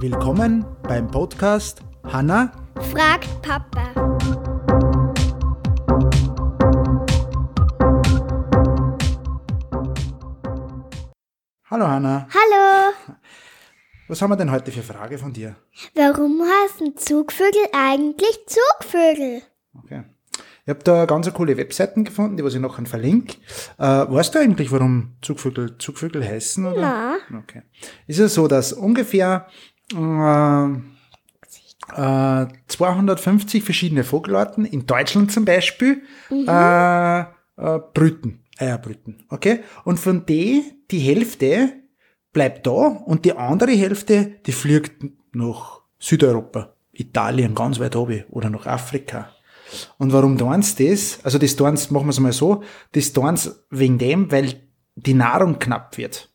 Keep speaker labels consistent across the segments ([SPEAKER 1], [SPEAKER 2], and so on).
[SPEAKER 1] Willkommen beim Podcast Hanna
[SPEAKER 2] fragt Papa.
[SPEAKER 1] Hallo Hanna,
[SPEAKER 2] Hallo,
[SPEAKER 1] was haben wir denn heute für Frage von dir?
[SPEAKER 2] warum heißen Zugvögel eigentlich Zugvögel?
[SPEAKER 1] Ich habe da ganz coole Webseiten gefunden, die was ich nachher verlinke. Äh, weißt du eigentlich, warum Zugvögel Zugvögel heißen? Oder?
[SPEAKER 2] Na,
[SPEAKER 1] Okay. Es ist so, dass ungefähr äh, äh, 250 verschiedene Vogelarten in Deutschland zum Beispiel äh, äh, brüten, Eier brüten. Okay? Und von die, die Hälfte bleibt da und die andere Hälfte, die fliegt nach Südeuropa, Italien, ganz weit oben oder nach Afrika. Und warum sie das? Also das sie, machen wir es mal so, das sie wegen dem, weil die Nahrung knapp wird.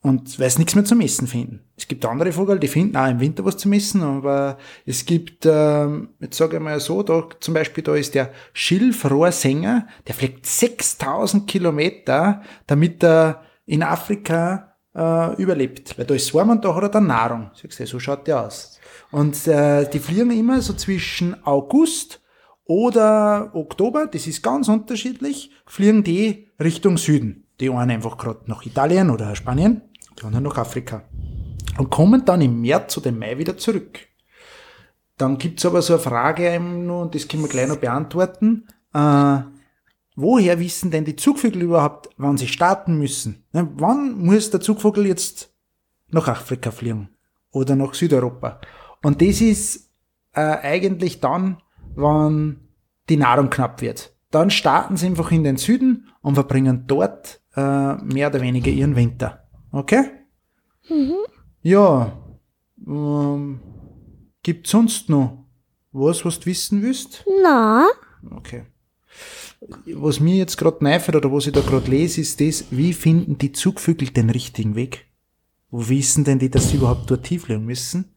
[SPEAKER 1] Und weil sie nichts mehr zum Essen finden. Es gibt andere Vögel, die finden auch im Winter was zum Essen, aber es gibt, ähm, jetzt sage ich mal so, da zum Beispiel, da ist der Schilfrohrsänger, der fliegt 6000 Kilometer, damit er in Afrika äh, überlebt. Weil da ist warm und da hat er dann Nahrung. Siehst du, so schaut der aus. Und äh, die fliegen immer so zwischen August oder Oktober, das ist ganz unterschiedlich, fliegen die Richtung Süden. Die einen einfach gerade nach Italien oder Spanien, die anderen nach Afrika. Und kommen dann im März oder im Mai wieder zurück. Dann gibt's aber so eine Frage und das können wir gleich noch beantworten. Äh, woher wissen denn die Zugvögel überhaupt, wann sie starten müssen? Ne, wann muss der Zugvogel jetzt nach Afrika fliegen? Oder nach Südeuropa? Und das ist äh, eigentlich dann, wann die Nahrung knapp wird. Dann starten sie einfach in den Süden und verbringen dort äh, mehr oder weniger ihren Winter. Okay? Ja. Ähm, gibt sonst noch was, was du wissen willst?
[SPEAKER 2] na,
[SPEAKER 1] Okay. Was mir jetzt gerade neifert oder was ich da gerade lese, ist das, wie finden die Zugvögel den richtigen Weg? Wo wissen denn die, dass sie überhaupt dort tief müssen?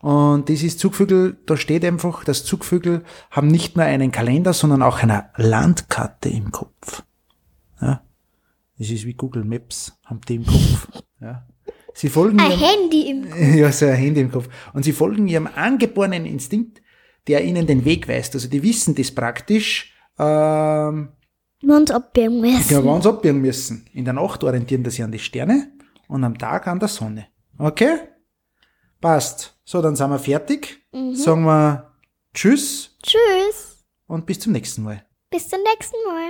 [SPEAKER 1] Und das ist Zugvögel, da steht einfach, dass Zugvögel haben nicht nur einen Kalender, sondern auch eine Landkarte im Kopf. Ja. Das ist wie Google Maps, haben die im Kopf. Ja. Sie folgen
[SPEAKER 2] ein
[SPEAKER 1] ihrem-
[SPEAKER 2] Handy im
[SPEAKER 1] ja, so ein Handy im Kopf. Und sie folgen ihrem angeborenen Instinkt, der ihnen den Weg weist. Also die wissen das praktisch, ähm,
[SPEAKER 2] Mund abbiegen müssen.
[SPEAKER 1] ja, wann sie abbiegen müssen. In der Nacht orientieren sie sich an die Sterne und am Tag an der Sonne. Okay? Passt. So, dann sind wir fertig. Sagen wir Tschüss
[SPEAKER 2] Tschüss,
[SPEAKER 1] und bis zum nächsten Mal.
[SPEAKER 2] bis zum nächsten Mal.